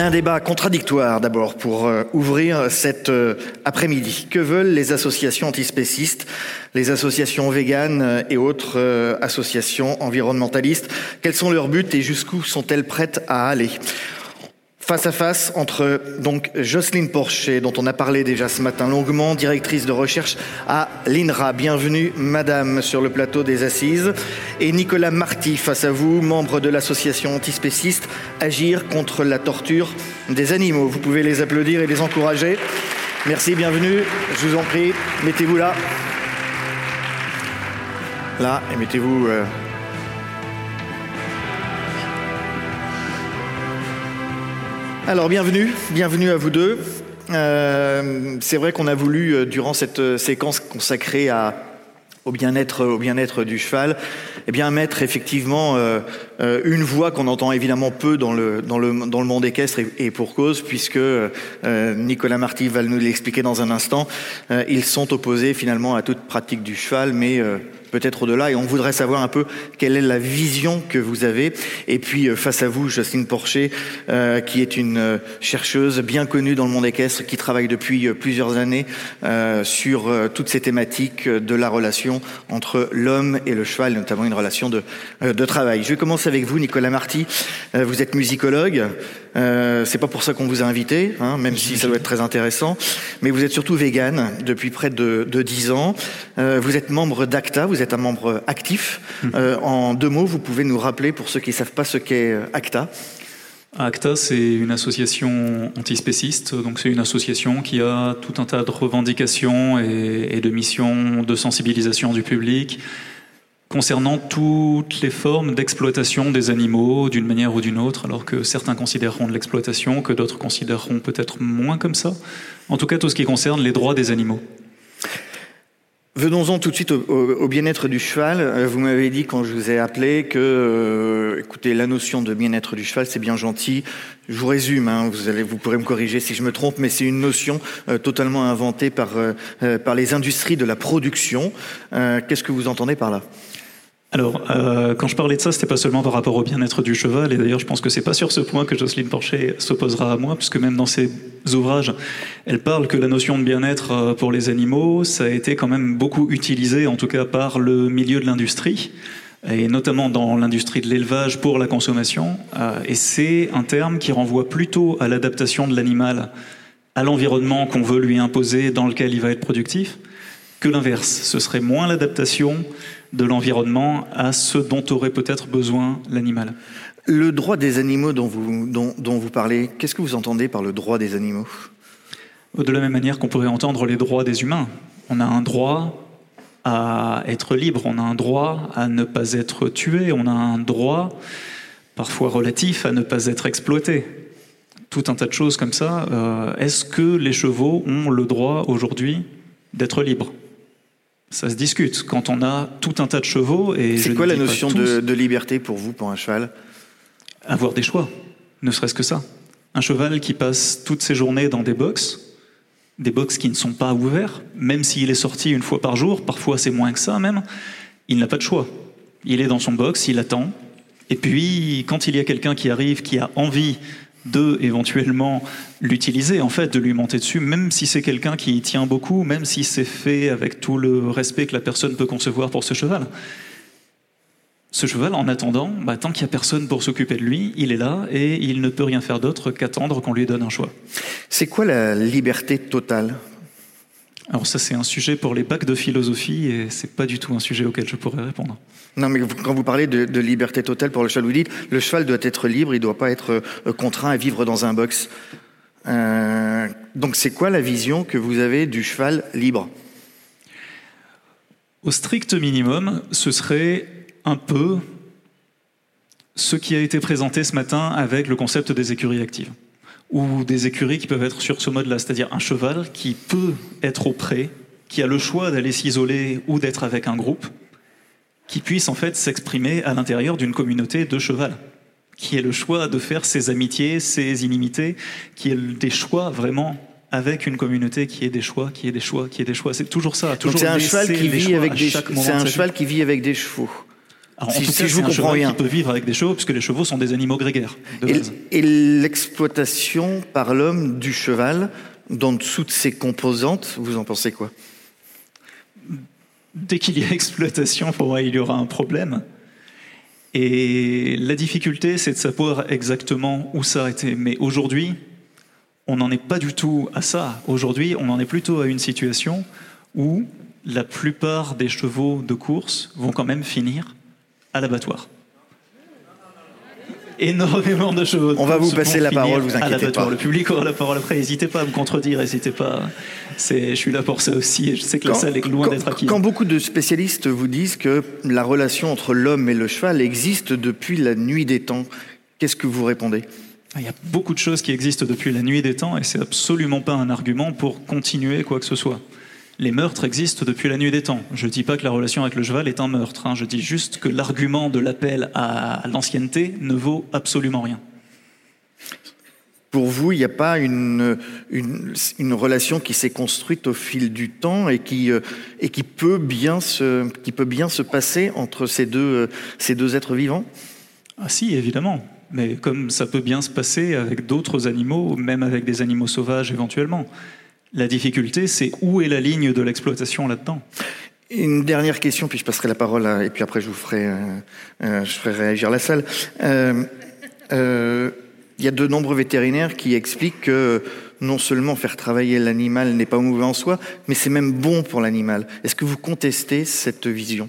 Un débat contradictoire d'abord pour euh, ouvrir cet euh, après-midi. Que veulent les associations antispécistes, les associations véganes euh, et autres associations environnementalistes? Quels sont leurs buts et jusqu'où sont-elles prêtes à aller? Face à face entre donc Jocelyne Porcher, dont on a parlé déjà ce matin longuement, directrice de recherche à l'INRA. Bienvenue, madame, sur le plateau des Assises. Et Nicolas Marty, face à vous, membre de l'association antispéciste Agir contre la torture des animaux. Vous pouvez les applaudir et les encourager. Merci, bienvenue. Je vous en prie, mettez-vous là. Là, et mettez-vous. Euh, Alors bienvenue, bienvenue à vous deux. Euh, c'est vrai qu'on a voulu, euh, durant cette euh, séquence consacrée au bien-être, au bien-être du cheval, eh bien mettre effectivement une voix qu'on entend évidemment peu dans le dans le dans le monde équestre et, pour cause, puisque Nicolas Marty va nous l'expliquer dans un instant. ils sont opposés finalement à toute pratique du cheval, mais peut-être au-delà, et on voudrait savoir un peu quelle est la vision que vous avez. Et puis euh, face à vous, Jocelyne Porcher, euh, qui est une euh, chercheuse bien connue dans le monde équestre, qui travaille depuis plusieurs années sur toutes ces thématiques de la relation entre l'homme et le cheval, notamment une relation de, de travail. Je vais commencer avec vous, Nicolas Marty. vous êtes musicologue. Euh, c'est pas pour ça qu'on vous a invité, hein, même si ça doit être très intéressant. Mais vous êtes surtout vegan depuis près de, de 10 ans. Euh, vous êtes membre d'ACTA, vous êtes un membre actif. Euh, en deux mots, vous pouvez nous rappeler, pour ceux qui ne savent pas ce qu'est euh, ACTA ACTA, c'est une association antispéciste, donc c'est une association qui a tout un tas de revendications et, et de missions de sensibilisation du public, concernant toutes les formes d'exploitation des animaux d'une manière ou d'une autre, alors que certains considéreront de l'exploitation, que d'autres considéreront peut-être moins comme ça. En tout cas, tout ce qui concerne les droits des animaux. Venons-en tout de suite au, bien-être du cheval. Euh, vous m'avez dit quand je vous ai appelé que, euh, écoutez, la notion de bien-être du cheval, c'est bien gentil. Je vous résume, hein, vous, allez, vous pourrez me corriger si je me trompe, mais c'est une notion euh, totalement inventée par, par les industries de la production. Qu'est-ce que vous entendez par là? Alors, euh, quand je parlais de ça, c'était pas seulement par rapport au bien-être du cheval, et d'ailleurs, je pense que c'est pas sur ce point que Jocelyne Porcher s'opposera à moi, puisque même dans ses ouvrages, elle parle que la notion de bien-être euh, pour les animaux, ça a été quand même beaucoup utilisé, en tout cas par le milieu de l'industrie, et notamment dans l'industrie de l'élevage pour la consommation, euh, et c'est un terme qui renvoie plutôt à l'adaptation de l'animal à l'environnement qu'on veut lui imposer dans lequel il va être productif, que l'inverse. Ce serait moins l'adaptation de l'environnement à ce dont aurait peut-être besoin l'animal. Le droit des animaux dont vous, dont, vous parlez, qu'est-ce que vous entendez par le droit des animaux? De la même manière qu'on pourrait entendre les droits des humains. On a un droit à être libre, on a un droit à ne pas être tué, on a un droit, parfois relatif, à ne pas être exploité. Tout un tas de choses comme ça. Euh, est-ce que les chevaux ont le droit aujourd'hui d'être libres? Ça se discute. Quand on a tout un tas de chevaux et c'est quoi la notion de, liberté pour vous, pour un cheval? Avoir des choix, ne serait-ce que ça. Un cheval qui passe toutes ses journées dans des box, des box qui ne sont pas ouverts, même s'il est sorti une fois par jour, parfois c'est moins que ça même, il n'a pas de choix. Il est dans son box, il attend. Et puis, quand il y a quelqu'un qui arrive, qui a envie de éventuellement l'utiliser, en fait, de lui monter dessus, même si c'est quelqu'un qui y tient beaucoup, même si c'est fait avec tout le respect que la personne peut concevoir pour ce cheval. Ce cheval, en attendant, bah, tant qu'il n'y a personne pour s'occuper de lui, il est là et il ne peut rien faire d'autre qu'attendre qu'on lui donne un choix. C'est quoi la liberté totale alors ça, c'est un sujet pour les bacs de philosophie et c'est pas du tout un sujet auquel je pourrais répondre. Non, mais quand vous parlez de, liberté totale pour le cheval, vous dites le cheval doit être libre, il ne doit pas être euh, contraint à vivre dans un box. Euh, donc c'est quoi la vision que vous avez du cheval libre? Au strict minimum, ce serait un peu ce qui a été présenté ce matin avec le concept des écuries actives ou des écuries qui peuvent être sur ce mode-là, c'est-à-dire un cheval qui peut être au pré, qui a le choix d'aller s'isoler ou d'être avec un groupe, qui puisse en fait s'exprimer à l'intérieur d'une communauté de cheval, qui ait le choix de faire ses amitiés, ses inimités, qui ait des choix vraiment avec une communauté qui ait des choix, qui ait des choix, qui ait des choix. C'est toujours ça. Toujours c'est un cheval qui vit avec des. C'est un cheval qui vit avec des chevaux. Alors, Si- en tout cas, je vous comprends bien. peut vivre avec des chevaux, puisque les chevaux sont des animaux grégaires. de Et, base. et l'exploitation par l'homme du cheval, dans de ses composantes, vous en pensez quoi? Dès qu'il y a exploitation, pour moi, il y aura un problème. Et la difficulté, c'est de savoir exactement où s'arrêter. Mais aujourd'hui, on n'en est pas du tout à ça. Aujourd'hui, on en est plutôt à une situation où la plupart des chevaux de course vont quand même finir à l'abattoir. Énormément de chevaux. On va vous passer la parole, vous à inquiétez l'abattoir. pas. Le public aura la parole après. N'hésitez pas à me contredire, n'hésitez pas. Je suis là pour ça aussi. Et je sais que la salle est loin d'être acquise. quand beaucoup de spécialistes vous disent que la relation entre l'homme et le cheval existe depuis la nuit des temps, qu'est-ce que vous répondez? Il y a beaucoup de choses qui existent depuis la nuit des temps et c'est absolument pas un argument pour continuer quoi que ce soit. Les meurtres existent depuis la nuit des temps. Je dis pas que la relation avec le cheval est un meurtre. hein. Je dis juste que l'argument de l'appel à l'ancienneté ne vaut absolument rien. Pour vous, il n'y a pas une, une, une relation qui s'est construite au fil du temps et qui, euh, et qui, peut, bien se, qui peut bien se passer entre ces deux, euh, ces deux êtres vivants? Ah si, évidemment. Mais comme ça peut bien se passer avec d'autres animaux, même avec des animaux sauvages éventuellement. La difficulté, c'est où est la ligne de l'exploitation là-dedans? Une dernière question, puis je passerai la parole, à- et puis après je vous ferai, euh, euh, je ferai réagir la salle. Euh, euh, Il y a de nombreux vétérinaires qui expliquent que non seulement faire travailler l'animal n'est pas mauvais en soi, mais c'est même bon pour l'animal. Est-ce que vous contestez cette vision?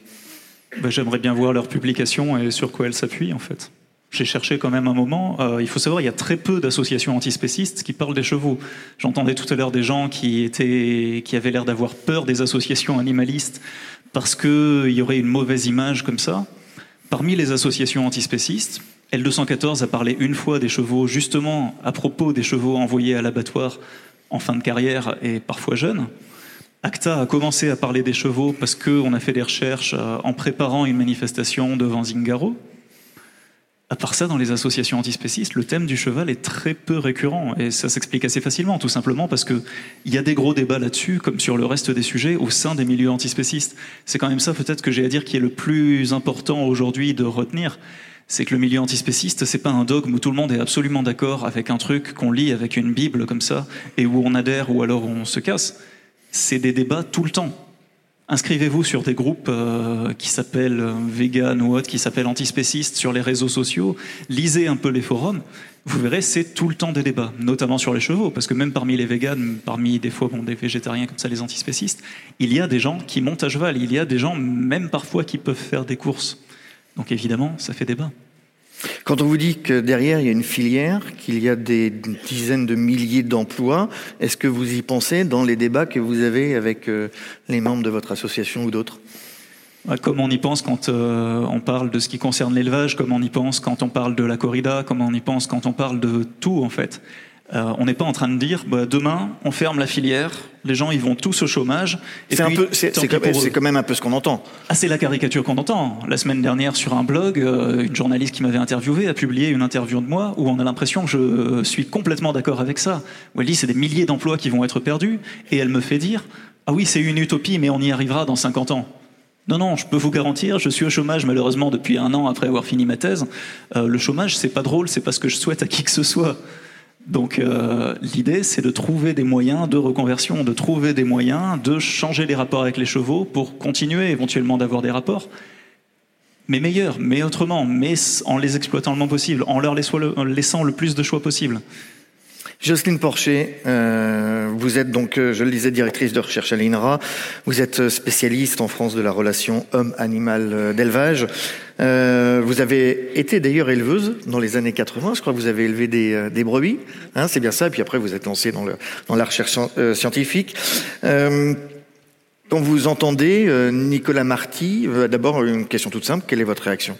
Ben, J'aimerais bien voir leur publication et sur quoi elles s'appuient en fait. J'ai cherché quand même un moment. Euh, il faut savoir, il y a très peu d'associations antispécistes qui parlent des chevaux. J'entendais tout à l'heure des gens qui étaient, qui avaient l'air d'avoir peur des associations animalistes parce qu'il y aurait une mauvaise image comme ça. Parmi les associations antispécistes, L214 a parlé une fois des chevaux, justement à propos des chevaux envoyés à l'abattoir en fin de carrière et parfois jeunes. ACTA a commencé à parler des chevaux parce qu'on a fait des recherches euh, en préparant une manifestation devant Zingaro. À part ça, dans les associations antispécistes, le thème du cheval est très peu récurrent et ça s'explique assez facilement, tout simplement parce qu'il y a des gros débats là-dessus, comme sur le reste des sujets, au sein des milieux antispécistes. C'est quand même ça peut-être que j'ai à dire qui est le plus important aujourd'hui de retenir, c'est que le milieu antispéciste, c'est pas un dogme où tout le monde est absolument d'accord avec un truc qu'on lit avec une Bible comme ça et où on adhère ou alors on se casse. C'est des débats tout le temps. Inscrivez-vous sur des groupes euh, qui s'appellent euh, vegan ou autres, qui s'appellent antispécistes sur les réseaux sociaux. Lisez un peu les forums. Vous verrez, c'est tout le temps des débats, notamment sur les chevaux, parce que même parmi les véganes, parmi des fois bon, des végétariens comme ça, les antispécistes, il y a des gens qui montent à cheval. Il y a des gens, même parfois, qui peuvent faire des courses. Donc évidemment, ça fait débat. Quand on vous dit que derrière il y a une filière, qu'il y a des dizaines de milliers d'emplois, est-ce que vous y pensez dans les débats que vous avez avec euh, les membres de votre association ou d'autres? Ouais, Comme on y pense quand euh, on parle de ce qui concerne l'élevage, comme on y pense quand on parle de la corrida, comme on y pense quand on parle de tout en fait. Euh, on n'est pas en train de dire bah, demain on ferme la filière, les gens ils vont tous au chômage. C'est quand, quand même un peu ce qu'on entend. Ah, c'est la caricature qu'on entend. La semaine dernière, sur un blog, euh, une journaliste qui m'avait interviewé a publié une interview de moi où on a l'impression que je euh, suis complètement d'accord avec ça. Où elle dit c'est des milliers d'emplois qui vont être perdus et elle me fait dire ah oui c'est une utopie mais on y arrivera dans 50 ans. Non, non, je peux vous garantir, je suis au chômage malheureusement depuis un an après avoir fini ma thèse. Euh, le chômage, c'est pas drôle, c'est pas ce que je souhaite à qui que ce soit. Donc euh, l'idée, c'est de trouver des moyens de reconversion, de trouver des moyens de changer les rapports avec les chevaux pour continuer éventuellement d'avoir des rapports, mais meilleurs, mais autrement, mais en les exploitant le moins possible, en leur laissant le, en laissant le plus de choix possible. Jocelyne Porcher, euh, vous êtes donc, euh, je le disais, directrice de recherche à l'INRA. Vous êtes euh, spécialiste en France de la relation homme-animal euh, d'élevage. Euh, vous avez été d'ailleurs éleveuse dans les années 80. Je crois que vous avez élevé des, brebis. Hein, c'est bien ça. Et puis après, vous êtes lancé dans, dans la recherche euh, scientifique. Quand vous entendez Nicolas Marty, d'abord une question toute simple. Quelle est votre réaction?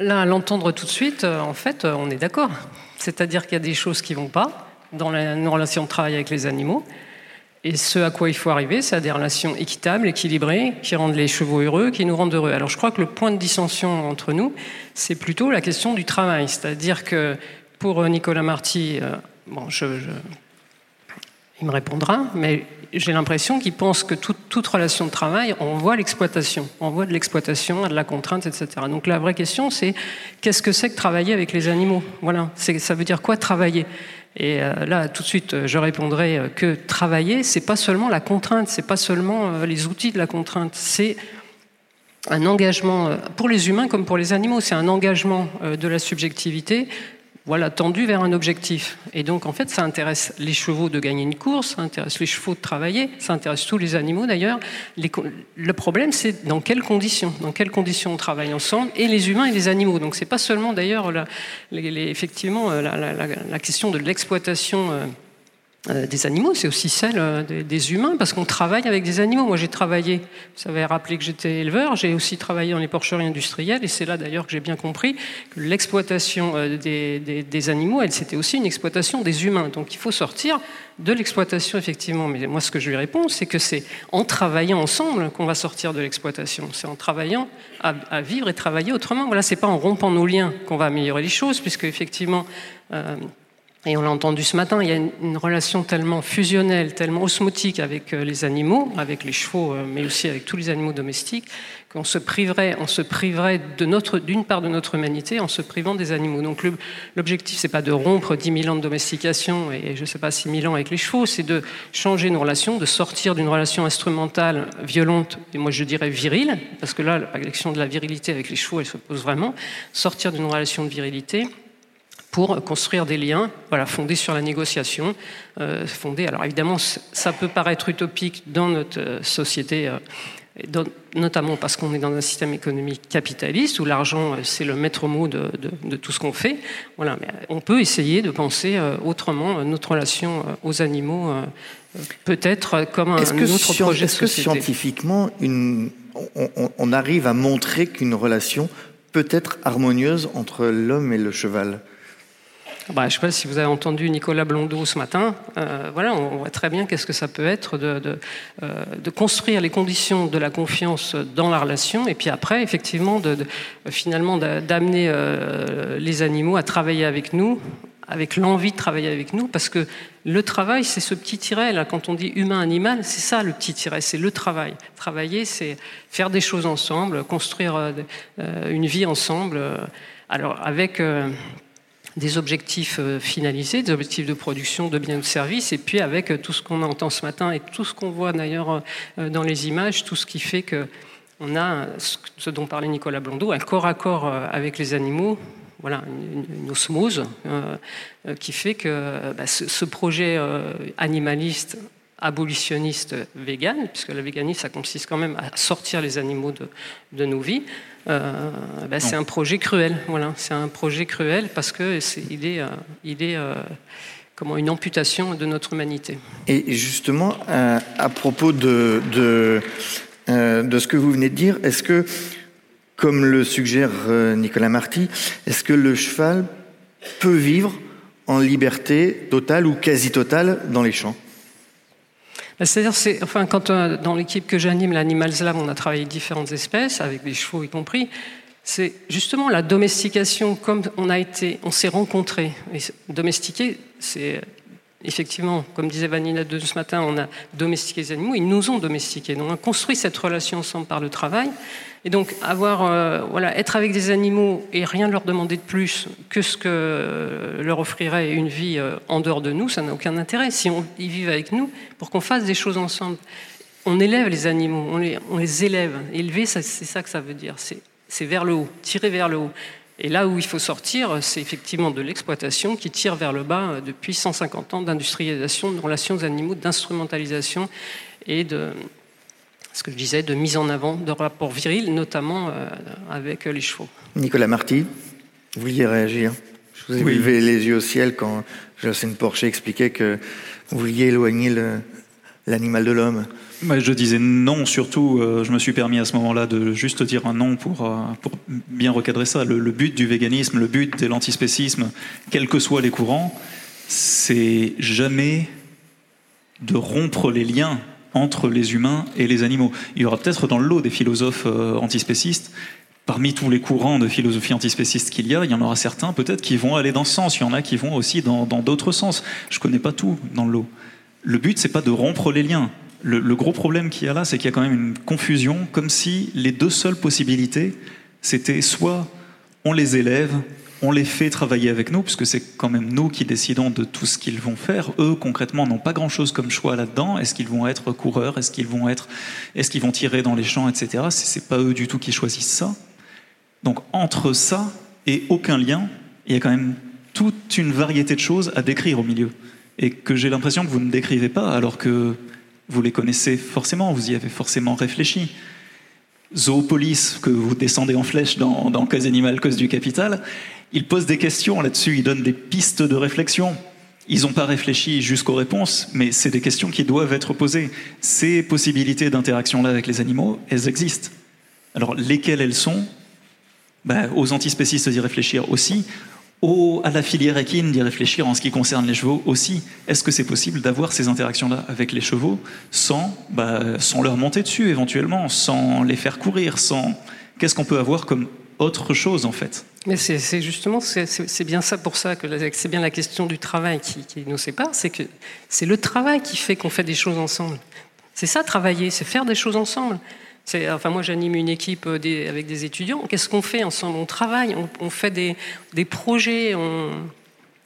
Là, à l'entendre tout de suite, euh, en fait, euh, on est d'accord. C'est-à-dire qu'il y a des choses qui vont pas dans la, nos relations de travail avec les animaux. Et ce à quoi il faut arriver, c'est à des relations équitables, équilibrées, qui rendent les chevaux heureux, qui nous rendent heureux. Alors je crois que le point de dissension entre nous, c'est plutôt la question du travail. C'est-à-dire que pour euh, Nicolas Marty, bon, il me répondra, mais j'ai l'impression qu'il pense que toute, relation de travail, on voit l'exploitation, on voit de l'exploitation, de la contrainte, etc. Donc la vraie question, c'est qu'est-ce que c'est que travailler avec les animaux? Voilà, ça veut dire quoi travailler? Et euh, là, tout de suite, je répondrai euh, que travailler, c'est pas seulement la contrainte, c'est pas seulement euh, les outils de la contrainte, c'est un engagement pour les humains comme pour les animaux, c'est un engagement de la subjectivité voilà, tendu vers un objectif. Et donc, en fait, ça intéresse les chevaux de gagner une course, ça intéresse les chevaux de travailler, ça intéresse tous les animaux d'ailleurs. Le problème, c'est dans quelles conditions Dans quelles conditions on travaille ensemble Et les humains et les animaux. Donc, c'est pas seulement d'ailleurs, effectivement, euh, la, question de l'exploitation. Euh, des animaux, c'est aussi celle euh, des, humains, parce qu'on travaille avec des animaux. Moi, j'ai travaillé, vous savez rappeler que j'étais éleveur, j'ai aussi travaillé dans les porcheries industrielles, et c'est là d'ailleurs que j'ai bien compris que l'exploitation euh, des, animaux, elle, c'était aussi une exploitation des humains. Donc il faut sortir de l'exploitation, effectivement. Mais moi, ce que je lui réponds, c'est que c'est en travaillant ensemble qu'on va sortir de l'exploitation. C'est en travaillant à, vivre et travailler autrement. Voilà, c'est pas en rompant nos liens qu'on va améliorer les choses, puisque effectivement, et on l'a entendu ce matin, il y a une, relation tellement fusionnelle, tellement osmotique avec euh, les animaux, avec les chevaux, euh, mais aussi avec tous les animaux domestiques, qu'on se priverait, on se priverait d'une part de notre humanité en se privant des animaux. Donc l'objectif, c'est pas de rompre 10 000 ans de domestication et je sais pas 6 000 ans avec les chevaux, c'est de changer nos relations, de sortir d'une relation instrumentale, violente, et moi je dirais virile, parce que là, la question de la virilité avec les chevaux, elle se pose vraiment, sortir d'une relation de virilité pour construire des liens, voilà, fondés sur la négociation, euh, fondés. Alors évidemment, ça peut paraître utopique dans notre euh, société, euh, notamment parce qu'on est dans un système économique capitaliste où l'argent c'est le maître mot de, tout ce qu'on fait. Voilà, mais on peut essayer de penser autrement notre relation aux animaux, peut-être comme un, autre projet Est-ce que scientifiquement, une, on arrive à montrer qu'une relation peut être harmonieuse entre l'homme et le cheval? Bah, je ne sais pas si vous avez entendu Nicolas Blondeau ce matin. Euh, voilà, on voit très bien qu'est-ce que ça peut être de, euh, de, construire les conditions de la confiance dans la relation, et puis après, effectivement, finalement d'amener euh, les animaux à travailler avec nous, avec l'envie de travailler avec nous, parce que le travail, c'est ce petit tiret. Là, quand on dit humain-animal, c'est ça le petit tiret, c'est le travail. Travailler, c'est faire des choses ensemble, construire une vie ensemble. Alors, avec des objectifs euh, finalisés, des objectifs de production de biens ou de services, et puis avec euh, tout ce qu'on entend ce matin et tout ce qu'on voit d'ailleurs euh, dans les images, tout ce qui fait que on a ce dont parlait Nicolas Blondeau, un corps à corps avec les animaux, voilà, une, osmose qui fait que bah, ce, projet animaliste abolitionniste vegan, puisque le véganisme, ça consiste quand même à sortir les animaux de, de nos vies, euh, ben, c'est un projet cruel. Voilà, c'est un projet cruel parce que est, il est, euh, il est euh, comment une amputation de notre humanité. Et justement, à propos de, de, de, ce que vous venez de dire, est-ce que, comme le suggère Nicolas Marty, est-ce que le cheval peut vivre en liberté totale ou quasi totale dans les champs? C'est-à-dire, c'est, enfin, quand euh, dans l'équipe que j'anime, l'Animal Lab, on a travaillé différentes espèces, avec des chevaux y compris. C'est justement la domestication, comme on a été, on s'est rencontrés. domestiquer, c'est effectivement, comme disait Vanina de ce matin, on a domestiqué les animaux, ils nous ont domestiqués. Donc on a construit cette relation ensemble par le travail. Et donc avoir, euh, voilà, être avec des animaux et rien leur demander de plus que ce que leur offrirait une vie euh, en dehors de nous, ça n'a aucun intérêt. Si on, ils vivent avec nous, pour qu'on fasse des choses ensemble, on élève les animaux, on les, élève. Élever, c'est ça que ça veut dire. C'est vers le haut, tirer vers le haut. Et là où il faut sortir, c'est effectivement de l'exploitation qui tire vers le bas euh, depuis 150 ans d'industrialisation, de relations aux animaux, d'instrumentalisation et de, ce que je disais, de mise en avant de rapports virils, notamment euh, avec les chevaux. Nicolas Marty, vous vouliez réagir? Je vous ai levé les yeux au ciel quand Jocelyne Porcher expliquait que vous vouliez éloigner l'animal de l'homme. Je disais non, surtout, euh, je me suis permis à ce moment-là de juste dire un non pour, euh, pour bien recadrer ça. Le, but du véganisme, le but de l'antispécisme, quels que soient les courants, c'est jamais de rompre les liens entre les humains et les animaux. Il y aura peut-être dans le lot des philosophes euh, antispécistes. Parmi tous les courants de philosophie antispéciste qu'il y a, il y en aura certains peut-être qui vont aller dans ce sens. Il y en a qui vont aussi dans d'autres sens. Je ne connais pas tout dans le lot. Le but, c'est pas de rompre les liens. Le, le gros problème qu'il y a là, c'est qu'il y a quand même une confusion, comme si les deux seules possibilités, c'était soit on les élève, on les fait travailler avec nous, puisque c'est quand même nous qui décidons de tout ce qu'ils vont faire. Eux, concrètement, n'ont pas grand-chose comme choix là-dedans. Est-ce qu'ils vont être coureurs? Est-ce qu'ils vont être, est-ce qu'ils vont tirer dans les champs, etc. C'est pas eux du tout qui choisissent ça. Donc entre ça et aucun lien, il y a quand même toute une variété de choses à décrire au milieu, et que j'ai l'impression que vous ne décrivez pas, alors que vous les connaissez forcément, vous y avez forcément réfléchi. Zoopolis, que vous descendez en flèche dans, dans Cause animale, cause du capital, ils posent des questions là-dessus, ils donnent des pistes de réflexion. Ils n'ont pas réfléchi jusqu'aux réponses, mais c'est des questions qui doivent être posées. Ces possibilités d'interaction-là avec les animaux, elles existent. Alors, lesquelles elles sont? Ben, Aux antispécistes d'y réfléchir aussi, au, à la filière équine d'y réfléchir en ce qui concerne les chevaux aussi. Est-ce que c'est possible d'avoir ces interactions-là avec les chevaux sans, bah, sans leur monter dessus éventuellement, sans les faire courir, sans... Qu'est-ce qu'on peut avoir comme autre chose en fait? Mais c'est justement, c'est bien ça pour ça que c'est bien la question du travail qui, nous sépare, c'est que c'est le travail qui fait qu'on fait des choses ensemble. C'est ça travailler, c'est faire des choses ensemble. Enfin, moi, j'anime une équipe euh, avec des étudiants. Qu'est-ce qu'on fait ensemble? On travaille, on, fait des, des projets, on,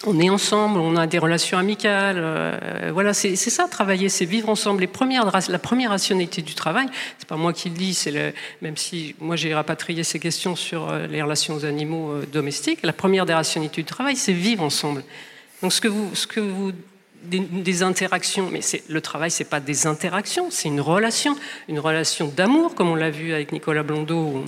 on, est ensemble, on a des relations amicales. Euh, voilà, c'est ça, travailler, c'est vivre ensemble. La première rationalité du travail, c'est pas moi qui le dis, c'est même si moi j'ai rapatrié ces questions sur euh, les relations aux animaux domestiques, la première des rationalités du travail, c'est vivre ensemble. Donc, ce que vous, ce que vous des, interactions, mais le travail, c'est pas des interactions, c'est une relation, une relation d'amour, comme on l'a vu avec Nicolas Blondeau.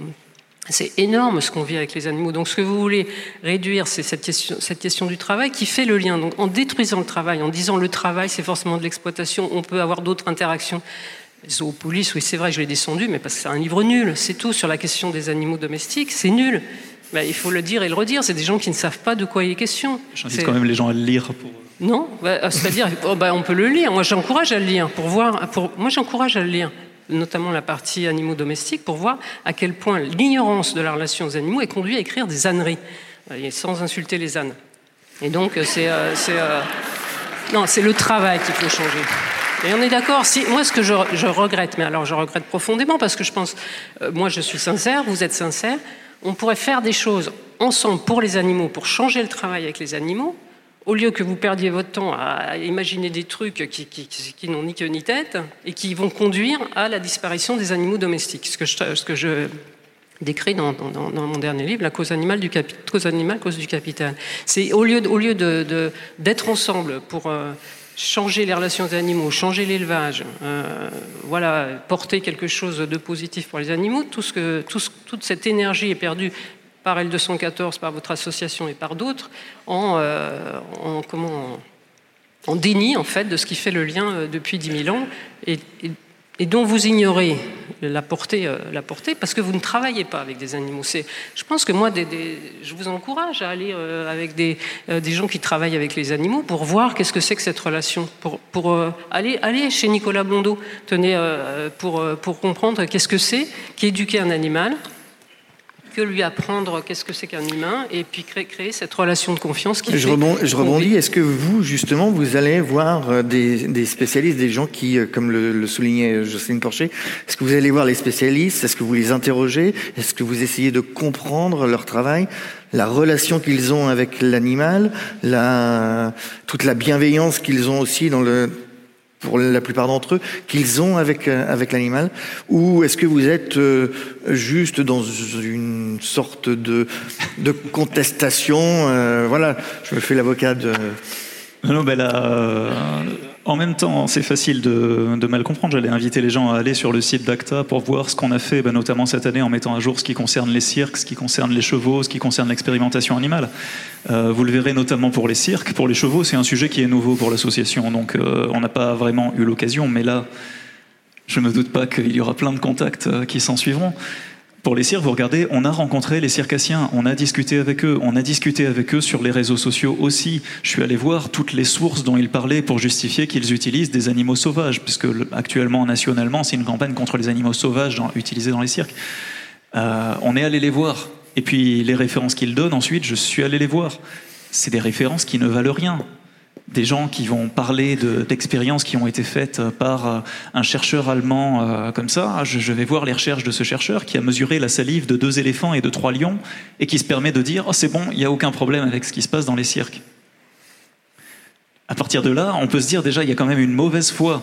C'est énorme ce qu'on vit avec les animaux. Donc, ce que vous voulez réduire, c'est cette question, cette question du travail qui fait le lien. Donc, en détruisant le travail, en disant le travail, c'est forcément de l'exploitation, on peut avoir d'autres interactions. Zoopolis, oui, c'est vrai, je l'ai descendu, mais parce que c'est un livre nul, c'est tout sur la question des animaux domestiques, c'est nul. Mais il faut le dire et le redire, c'est des gens qui ne savent pas de quoi il est question. J'invite quand même les gens à le lire pour non, bah, euh, c'est-à-dire, oh, bah, on peut le lire. Moi, j'encourage à le lire pour voir. Pour, moi, j'encourage à le lire, notamment la partie animaux domestiques, pour voir à quel point l'ignorance de la relation aux animaux est conduite à écrire des âneries, sans insulter les ânes. Et donc, euh, c'est, euh, non, c'est le travail qu'il faut changer. Et on est d'accord. Si, moi, ce que je, regrette, mais alors je regrette profondément parce que je pense, moi, je suis sincère, vous êtes sincère. On pourrait faire des choses ensemble pour les animaux, pour changer le travail avec les animaux, au lieu que vous perdiez votre temps à imaginer des trucs qui, n'ont ni queue ni tête et qui vont conduire à la disparition des animaux domestiques, ce que je, ce dans, mon dernier livre, La cause animale, du cause, animale cause du capital. C'est au lieu, au lieu de, d'être ensemble pour euh, changer les relations des animaux, changer l'élevage, euh, voilà, porter quelque chose de positif pour les animaux, tout ce que, toute cette énergie est perdue par L214, par votre association et par d'autres, en, euh, en, en déni en fait de ce qui fait le lien euh, depuis 10 000 ans et, dont vous ignorez la portée, euh, la portée parce que vous ne travaillez pas avec des animaux. Je pense que moi, je vous encourage à aller avec des, gens qui travaillent avec les animaux pour voir qu'est-ce que c'est que cette relation, pour, aller chez Nicolas Blondeau, tenez, pour, pour comprendre qu'est-ce que c'est qu'éduquer un animal que lui apprendre qu'est-ce que c'est qu'un humain et puis créer, créer, cette relation de confiance qui je, rebondis, je rebondis. Est-ce que vous, justement, vous allez voir euh, des, des spécialistes, des gens qui, euh, comme le, le soulignait Jocelyne Porcher, est-ce que vous allez voir les spécialistes? Est-ce que vous les interrogez? Est-ce que vous essayez de comprendre leur travail? La relation qu'ils ont avec l'animal, la, toute la bienveillance qu'ils ont aussi dans le, pour la plupart d'entre eux, qu'ils ont avec, euh, avec l'animal Ou est-ce que vous êtes euh, juste dans une sorte de, de contestation euh, Voilà, je me fais l'avocat de... Non, ben là, en même temps, c'est facile de, mal comprendre. J'allais inviter les gens à aller sur le site d'ACTA pour voir ce qu'on a fait, ben, notamment cette année en mettant à jour ce qui concerne les cirques, ce qui concerne les chevaux, ce qui concerne l'expérimentation animale. Euh, vous le verrez notamment pour les cirques. Pour les chevaux, c'est un sujet qui est nouveau pour l'association, donc euh, on n'a pas vraiment eu l'occasion, mais là, je ne me doute pas qu'il y aura plein de contacts euh, qui s'en suivront. Pour les cirques, vous regardez, on a rencontré les circassiens, on a discuté avec eux, on a discuté avec eux sur les réseaux sociaux aussi. Je suis allé voir toutes les sources dont ils parlaient pour justifier qu'ils utilisent des animaux sauvages, puisque actuellement, nationalement, c'est une campagne contre les animaux sauvages utilisés dans les cirques. Euh, on est allé les voir. Et puis les références qu'ils donnent ensuite, je suis allé les voir. C'est des références qui ne valent rien. Des gens qui vont parler d'expériences qui ont été faites par euh, un chercheur allemand euh, comme ça. Je, je, vais voir les recherches de ce chercheur qui a mesuré la salive de deux éléphants et de trois lions et qui se permet de dire oh, c'est bon, il n'y a aucun problème avec ce qui se passe dans les cirques. À partir de là, on peut se dire déjà il y a quand même une mauvaise foi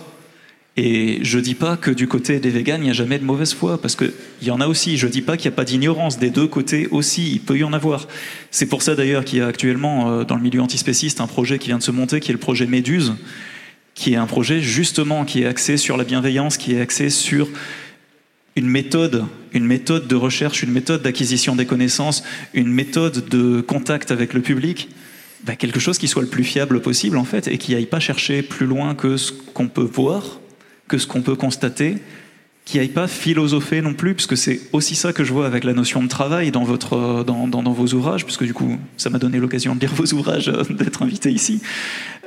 et je dis pas que du côté des véganes, il n'y a jamais de mauvaise foi, parce qu'il y en a aussi. Je dis pas qu'il n'y a pas d'ignorance des deux côtés aussi. Il peut y en avoir. C'est pour ça d'ailleurs qu'il y a actuellement euh, dans le milieu antispéciste un projet qui vient de se monter, qui est le projet Méduse, qui est un projet justement qui est axé sur la bienveillance, qui est axé sur une méthode, une méthode de recherche, une méthode d'acquisition des connaissances, une méthode de contact avec le public. Bah, quelque chose qui soit le plus fiable possible en fait et qui aille pas chercher plus loin que ce qu'on peut voir que ce qu'on peut constater, qui n'aille pas philosopher non plus, puisque c'est aussi ça que je vois avec la notion de travail dans, votre, dans, dans, vos ouvrages, puisque du coup, ça m'a donné l'occasion de lire vos ouvrages, euh, d'être invité ici.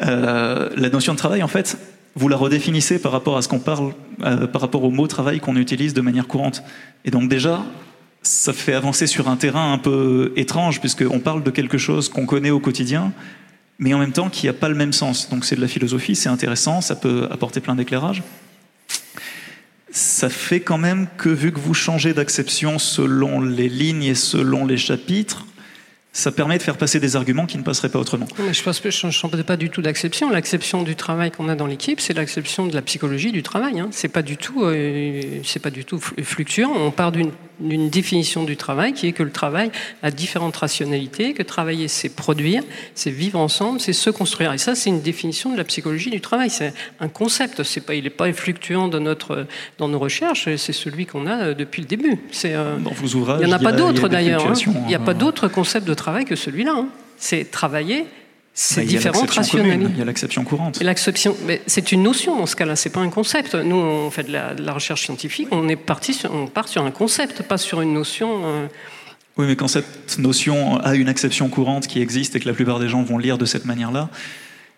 Euh, la notion de travail, en fait, vous la redéfinissez par rapport à ce qu'on parle, euh, par rapport au mot travail qu'on utilise de manière courante. Et donc déjà, ça fait avancer sur un terrain un peu étrange, puisqu'on parle de quelque chose qu'on connaît au quotidien, mais en même temps qui n'a pas le même sens. Donc c'est de la philosophie, c'est intéressant, ça peut apporter plein d'éclairage ça fait quand même que vu que vous changez d'acception selon les lignes et selon les chapitres, ça permet de faire passer des arguments qui ne passeraient pas autrement. Je ne change pas du tout d'acception. L'acception du travail qu'on a dans l'équipe, c'est l'acception de la psychologie du travail. Hein. C'est pas du tout, euh, pas du tout fluctuant. On part d'une d'une définition du travail qui est que le travail a différentes rationalités, que travailler c'est produire, c'est vivre ensemble, c'est se construire. Et ça, c'est une définition de la psychologie du travail. C'est un concept. C'est pas, il n'est pas fluctuant dans notre, dans nos recherches. C'est celui qu'on a depuis le début. C'est, euh, dans vos ouvrages, il n'y en a, pas d'autres d'ailleurs. Hein. Il n'y a pas d'autre concept de travail que celui-là. Hein. C'est travailler c'est bah, différentes rationalités. Il y a l'acception courante. L'acception, c'est une notion dans ce cas-là, c'est pas un concept. Nous, on fait de la, recherche scientifique, on est parti, on part sur un concept, pas sur une notion. Euh. Oui, mais quand cette notion a une acception courante qui existe et que la plupart des gens vont lire de cette manière-là,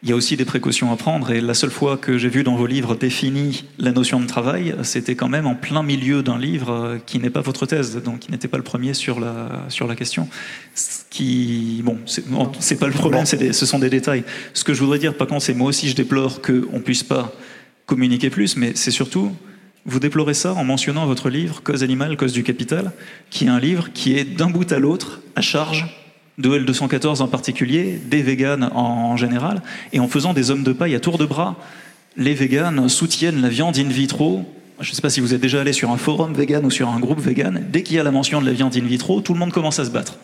il y a aussi des précautions à prendre. Et la seule fois que j'ai vu dans vos livres défini la notion de travail, c'était quand même en plein milieu d'un livre euh, qui n'est pas votre thèse, donc qui n'était pas le premier sur la, sur la question. Ce qui, bon, c'est pas le problème, des, ce sont des détails. Ce que je voudrais dire, par contre, c'est moi aussi je déplore qu'on puisse pas communiquer plus, mais c'est surtout, vous déplorez ça en mentionnant votre livre Cause animale, cause du capital, qui est un livre qui est d'un bout à l'autre à charge de L214 en particulier, des véganes en général, et en faisant des hommes de paille à tour de bras. Les véganes soutiennent la viande in vitro. Je ne sais pas si vous êtes déjà allé sur un forum vegan ou sur un groupe vegan. Dès qu'il y a la mention de la viande in vitro, tout le monde commence à se battre.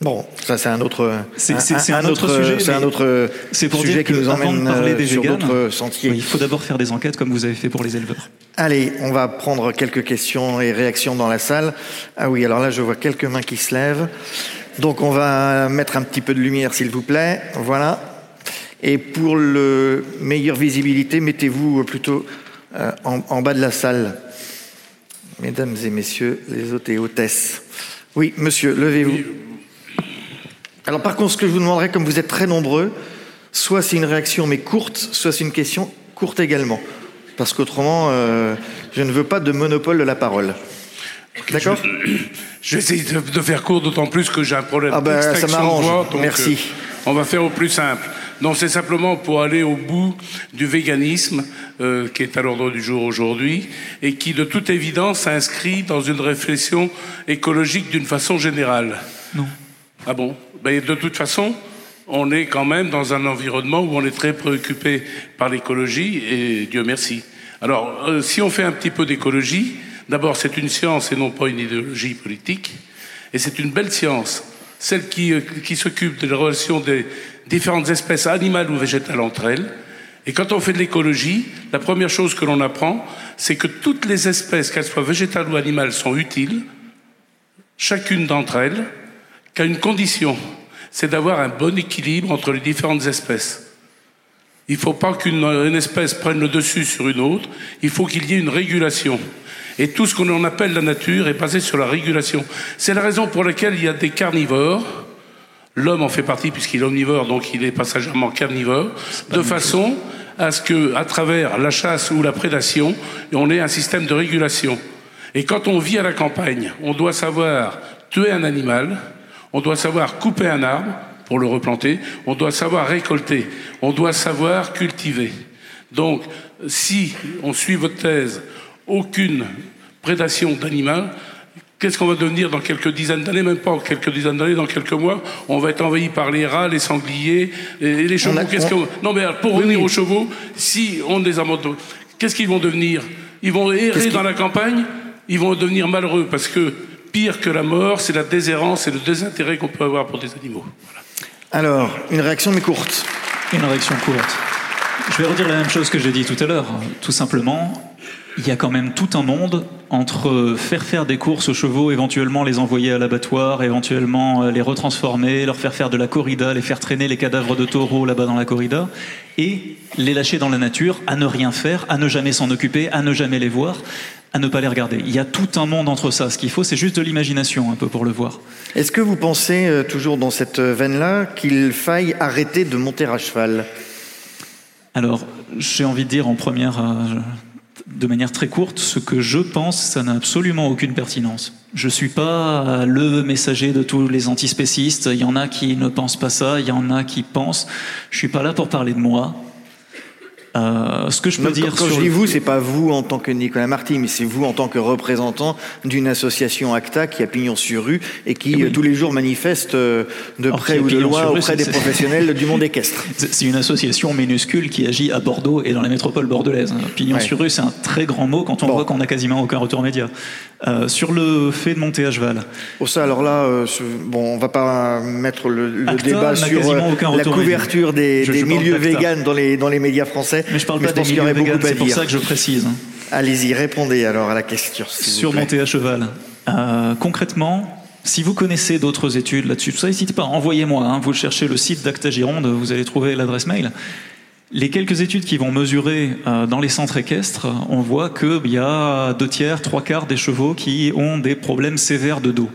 Bon, ça c'est un autre, c'est, un, autre, sujet. C'est un autre c'est pour sujet dire qui nous emmène parler des sur d'autres sentiers. il faut d'abord faire des enquêtes comme vous avez fait pour les éleveurs. Allez, on va prendre quelques questions et réactions dans la salle. Ah oui, alors là je vois quelques mains qui se lèvent. Donc on va mettre un petit peu de lumière, s'il vous plaît. Voilà. Et pour le meilleure visibilité, mettez-vous plutôt euh, en, bas de la salle. Mesdames et messieurs, les hôtes et hôtesses. Oui, monsieur, levez-vous. Alors par contre, ce que je vous demanderai, comme vous êtes très nombreux, soit c'est une réaction mais courte, soit c'est une question courte également. Parce qu'autrement, euh, je ne veux pas de monopole de la parole. D'accord je, vais essayer de, faire court, d'autant plus que j'ai un problème ah ben, ça m'arrange. Merci. Euh, on va faire au plus simple. Non, c'est simplement pour aller au bout du véganisme euh, qui est à l'ordre du jour aujourd'hui et qui, de toute évidence, s'inscrit dans une réflexion écologique d'une façon générale. Non. Ah bon? Ben, De toute façon, on est quand même dans un environnement où on est très préoccupé par l'écologie et Dieu merci. Alors, euh, si on fait un petit peu d'écologie, D'abord, c'est une science et non pas une idéologie politique. Et c'est une belle science, celle qui, euh, qui s'occupe de la relation des différentes espèces animales ou végétales entre elles. Et quand on fait de l'écologie, la première chose que l'on apprend, c'est que toutes les espèces, qu'elles soient végétales ou animales, sont utiles, chacune d'entre elles, qu'à une condition, c'est d'avoir un bon équilibre entre les différentes espèces. Il ne faut pas qu'une espèce prenne le dessus sur une autre, il faut qu'il y ait une régulation. Et tout ce qu'on appelle la nature est basé sur la régulation. C'est la raison pour laquelle il y a des carnivores. L'homme en fait partie puisqu'il est omnivore, donc il est passagèrement carnivore, de façon à ce que, à travers la chasse ou la prédation, on ait un système de régulation. Et quand on vit à la campagne, on doit savoir tuer un animal, on doit savoir couper un arbre pour le replanter. On doit savoir récolter. On doit savoir cultiver. Donc, si on suit votre thèse, aucune prédation d'animal, Qu'est-ce qu'on va devenir dans quelques dizaines d'années, même pas quelques dizaines d'années, dans quelques mois On va être envahi par les rats, les sangliers et les chevaux. Qu'est-ce que... Non, mais pour revenir aux chevaux, si on les abandonne, qu'est-ce qu'ils vont devenir? Ils vont errer dans la campagne, ils vont devenir malheureux parce que pire que la mort, c'est la déshérence et le désintérêt qu'on peut avoir pour des animaux. Alors, une réaction mais courte. Une réaction courte. Je vais redire la même chose que j'ai dit tout à l'heure. Tout simplement, il y a quand même tout un monde entre faire faire des courses aux chevaux, éventuellement les envoyer à l'abattoir, éventuellement euh, les retransformer, leur faire faire de la corrida, les faire traîner les cadavres de taureaux là-bas dans la corrida, et les lâcher dans la nature, à ne rien faire, à ne jamais s'en occuper, à ne jamais les voir, à ne pas les regarder. Il y a tout un monde entre ça. Ce qu'il faut, c'est juste de l'imagination un peu pour le voir. Est-ce que vous pensez, euh, toujours dans cette veine-là, qu'il faille arrêter de monter à cheval? Alors, j'ai envie de dire en première... Euh, de manière très courte, ce que je pense, ça n'a absolument aucune pertinence. Je suis pas le messager de tous les antispécistes. Il y en a qui ne pensent pas ça, il y en a qui pensent. Je suis pas là pour parler de moi. Euh, ce que je peux dire quand je dis vous, c'est pas vous en tant que Nicolas Marty, mais c'est vous en tant que représentant d'une association ACTA qui a pignon sur rue et qui euh, tous les jours manifeste euh, de près ou de loin auprès des professionnels du monde équestre. C'est une association minuscule qui agit à Bordeaux et dans la métropole bordelaise. Pignon sur rue, c'est un très grand mot quand on voit qu'on a quasiment aucun retour média. Euh, sur le fait de monter à cheval. Pour ça, alors là, euh, bon, on va pas mettre le, débat sur la couverture des, milieux véganes dans les, dans les médias français. Mais je parle pas des milieux véganes, c'est pour ça que je précise. Hein. Allez-y, répondez alors à la question. Sur monter à cheval. Euh, concrètement, si vous connaissez d'autres études là-dessus, n'hésitez pas, envoyez-moi. Hein, vous cherchez le site d'Acta Gironde, vous allez trouver l'adresse mail. Les quelques études qui vont mesurer euh, dans les centres équestres, on voit qu'il y a deux tiers, trois quarts des chevaux qui ont des problèmes sévères de dos.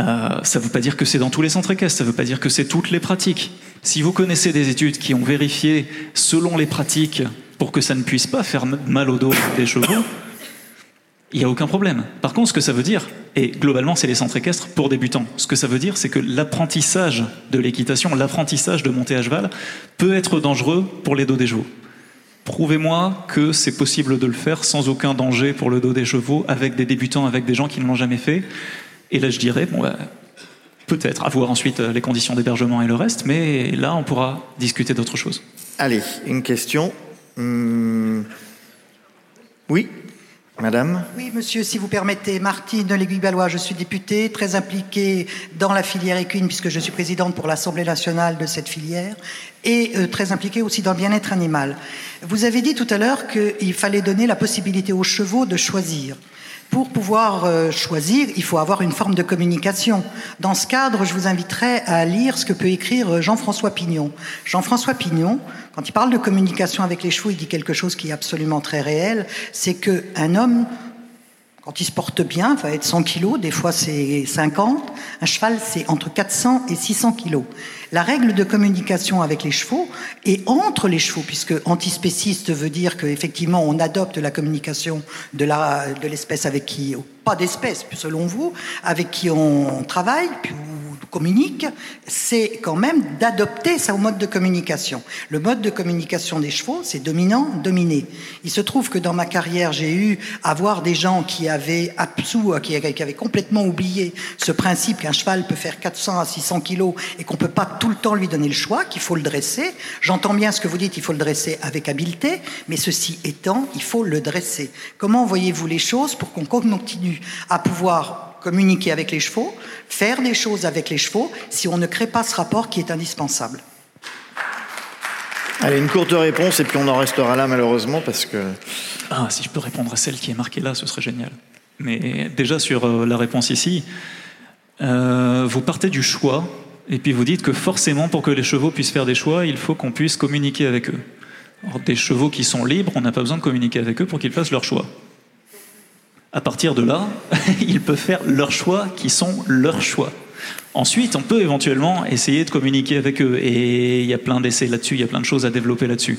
Euh, ça ne veut pas dire que c'est dans tous les centres équestres, ça ne veut pas dire que c'est toutes les pratiques. Si vous connaissez des études qui ont vérifié selon les pratiques pour que ça ne puisse pas faire mal au dos des chevaux, il n'y a aucun problème. Par contre, ce que ça veut dire, et globalement c'est les centres équestres pour débutants, ce que ça veut dire c'est que l'apprentissage de l'équitation, l'apprentissage de monter à cheval peut être dangereux pour les dos des chevaux. Prouvez-moi que c'est possible de le faire sans aucun danger pour le dos des chevaux, avec des débutants, avec des gens qui ne l'ont jamais fait. Et là je dirais, bon, bah, peut-être, à voir ensuite euh, les conditions d'hébergement et le reste, mais là on pourra discuter d'autres choses. Allez, une question. Hum, oui Madame Oui, monsieur, si vous permettez, Martine Léguy-Ballois, je suis députée, très impliquée dans la filière équine, puisque je suis présidente pour l'Assemblée nationale de cette filière, et euh, très impliquée aussi dans le bien-être animal. Vous avez dit tout à l'heure qu'il fallait donner la possibilité aux chevaux de choisir pour pouvoir euh, choisir, il faut avoir une forme de communication. Dans ce cadre, je vous inviterai à lire ce que peut écrire euh, Jean-François Pignon. Jean-François Pignon, quand il parle de communication avec les chevaux, il dit quelque chose qui est absolument très réel, c'est qu'un homme quand il se porte bien, va être 100 kilos, des fois c'est 50. Un cheval, c'est entre 400 et 600 kilos. La règle de communication avec les chevaux et entre les chevaux, puisque antispéciste veut dire qu'effectivement on adopte la communication de l'espèce de avec qui, pas d'espèce selon vous, avec qui on travaille, communique, c'est quand même d'adopter au mode de communication. Le mode de communication des chevaux, c'est dominant, dominé. Il se trouve que dans ma carrière, j'ai eu à voir des gens qui avaient absous, qui, avaient complètement oublié ce principe qu'un cheval peut faire 400 à 600 kilos et qu'on peut pas tout le temps lui donner le choix, qu'il faut le dresser. J'entends bien ce que vous dites, il faut le dresser avec habileté, mais ceci étant, il faut le dresser. Comment voyez-vous les choses pour qu'on continue à pouvoir communiquer avec les chevaux, faire des choses avec les chevaux, si on ne crée pas ce rapport qui est indispensable. Allez, une courte réponse et puis on en restera là malheureusement parce que... Ah, si je peux répondre à celle qui est marquée là, ce serait génial. Mais déjà sur euh, la réponse ici, euh, vous partez du choix et puis vous dites que forcément pour que les chevaux puissent faire des choix, il faut qu'on puisse communiquer avec eux. Alors, des chevaux qui sont libres, on n'a pas besoin de communiquer avec eux pour qu'ils fassent leur choix à partir de là, ils peuvent faire leurs choix qui sont leurs choix. Ensuite, on peut éventuellement essayer de communiquer avec eux. Et il y a plein d'essais là-dessus, il y a plein de choses à développer là-dessus.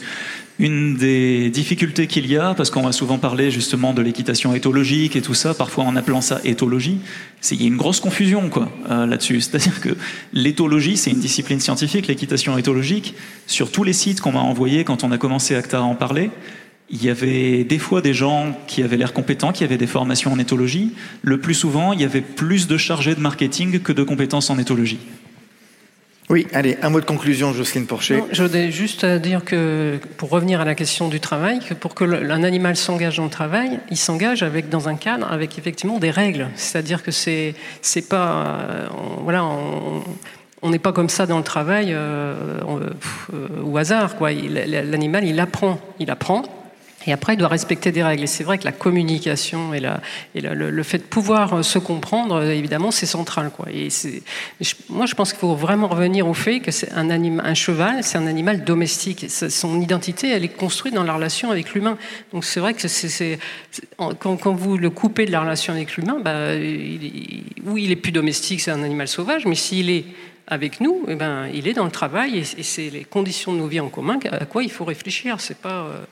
Une des difficultés qu'il y a, parce qu'on va souvent parler justement de l'équitation éthologique et tout ça, parfois en appelant ça éthologie, c'est qu'il y a une grosse confusion quoi euh, là-dessus. C'est-à-dire que l'éthologie, c'est une discipline scientifique, l'équitation éthologique. Sur tous les sites qu'on m'a envoyés quand on a commencé ACTA à en parler, il y avait des fois des gens qui avaient l'air compétents, qui avaient des formations en éthologie. Le plus souvent, il y avait plus de chargés de marketing que de compétences en éthologie. Oui, allez, un mot de conclusion, Jocelyne Porcher. je voudrais juste dire que, pour revenir à la question du travail, que pour que un animal s'engage dans le travail, il s'engage avec dans un cadre avec effectivement des règles. C'est-à-dire que c'est c'est pas euh, voilà. On, n'est pas comme ça dans le travail euh, euh, au hasard. Quoi. L'animal, il apprend. Il apprend et après, il doit respecter des règles. Et c'est vrai que la communication et, le, fait de pouvoir euh, se comprendre, euh, évidemment, c'est central. Et moi, je pense qu'il faut vraiment revenir au fait que c'est un, cheval, c'est un animal domestique. Son identité, elle est construite dans la relation avec l'humain. Donc c'est vrai que quand, vous le coupez de la relation avec l'humain, bah, oui, il est plus domestique, c'est un animal sauvage, mais s'il est avec nous, eh ben, il est dans le travail et, c'est les conditions de nos vies en commun à quoi il faut réfléchir. C'est pas euh,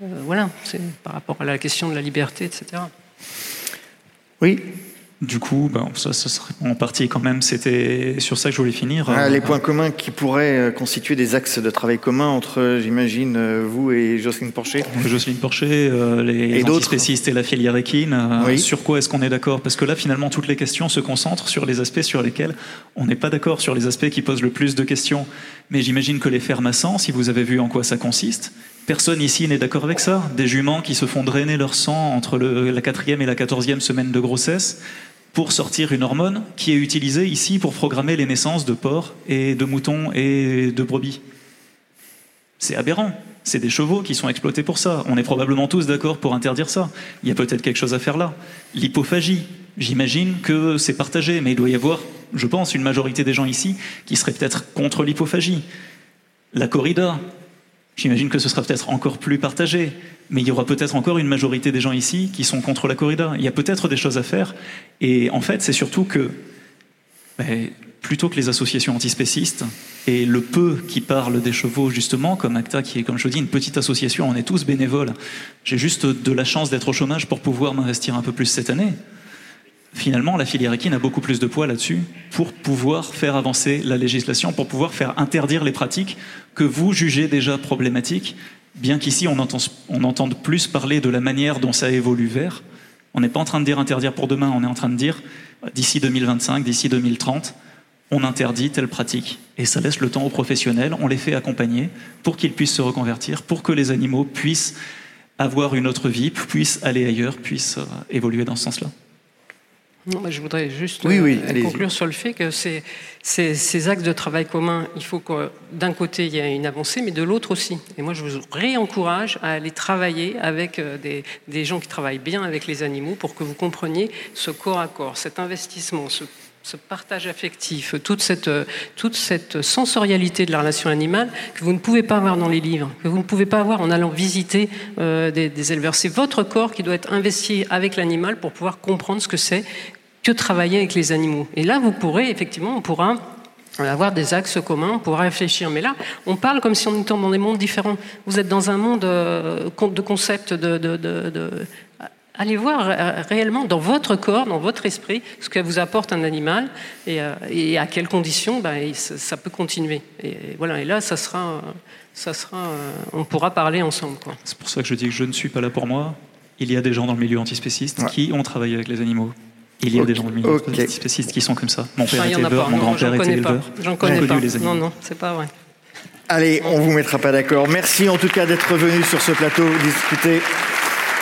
voilà, c'est par rapport à la question de la liberté, etc. Oui. Du coup, ben, ça, ça serait en partie quand même, c'était sur ça que je voulais finir. Ah, les points communs qui pourraient euh, constituer des axes de travail communs entre, j'imagine, euh, vous et Jocelyne Porcher Jocelyne Porcher, les et spécialistes et la filière équine. Sur quoi est-ce qu'on est d'accord? Parce que là, finalement, toutes les questions se concentrent sur les aspects sur lesquels on n'est pas d'accord, sur les aspects qui posent le plus de questions. Mais j'imagine que les fermes à sang, si vous avez vu en quoi ça consiste, Personne ici n'est d'accord avec ça. Des juments qui se font drainer leur sang entre la quatrième et la quatorzième semaine de grossesse pour sortir une hormone qui est utilisée ici pour programmer les naissances de porcs et de moutons et de brebis. C'est aberrant. C'est des chevaux qui sont exploités pour ça. On est probablement tous d'accord pour interdire ça. Il y a peut-être quelque chose à faire là. L'hypophagie, j'imagine que c'est partagé, mais il doit y avoir, je pense, une majorité des gens ici qui seraient peut-être contre l'hypophagie. La corrida, J'imagine que ce sera peut-être encore plus partagé, mais il y aura peut-être encore une majorité des gens ici qui sont contre la corrida. Il y a peut-être des choses à faire, et en fait, c'est surtout que, ben, plutôt que les associations antispécistes, et le peu qui parlent des chevaux, justement, comme ACTA, qui est, comme je dis, une petite association, on est tous bénévoles. J'ai juste de la chance d'être au chômage pour pouvoir m'investir un peu plus cette année finalement, la filière équine a beaucoup plus de poids là-dessus pour pouvoir faire avancer la législation, pour pouvoir faire interdire les pratiques que vous jugez déjà problématiques, bien qu'ici on, on entende plus parler de la manière dont ça évolue vers. On n'est pas en train de dire interdire pour demain, on est en train de dire d'ici 2025, d'ici 2030, on interdit telle pratique. Et ça laisse le temps aux professionnels, on les fait accompagner pour qu'ils puissent se reconvertir, pour que les animaux puissent avoir une autre vie, puissent aller ailleurs, puissent euh, évoluer dans ce sens-là je voudrais juste euh, conclure sur le fait que ces, ces, axes de travail commun, il faut que d'un côté il y ait une avancée, mais de l'autre aussi. Et moi, je vous réencourage à aller travailler avec euh, des, des, gens qui travaillent bien avec les animaux pour que vous compreniez ce corps à corps, cet investissement, ce, ce partage affectif, toute cette, toute cette sensorialité de la relation animale que vous ne pouvez pas avoir dans les livres, que vous ne pouvez pas avoir en allant visiter euh, des, des éleveurs. C'est votre corps qui doit être investi avec l'animal pour pouvoir comprendre ce que c'est que travailler avec les animaux. Et là, vous pourrez, effectivement, on pourra avoir des axes communs, on pourra réfléchir. Mais là, on parle comme si on était dans des mondes différents. Vous êtes dans un monde euh, de concepts de, de, Allez voir réellement dans votre corps, dans votre esprit, ce que vous apporte un animal et, euh, à quelles conditions ben, ça, peut continuer. Et, voilà. Et là, ça sera, ça sera, euh, on pourra parler ensemble. C'est pour ça que je dis que je ne suis pas là pour moi. Il y a des gens dans le milieu antispéciste qui ont travaillé avec les animaux. Il y a des gens spécistes qui sont comme ça. Mon père était éleveur, mon grand-père était éleveur. J'en connais pas. non, non, c'est pas vrai. Allez, on vous mettra pas d'accord. Merci en tout cas d'être venu sur ce plateau discuter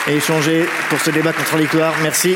et échanger pour ce débat contradictoire. Merci.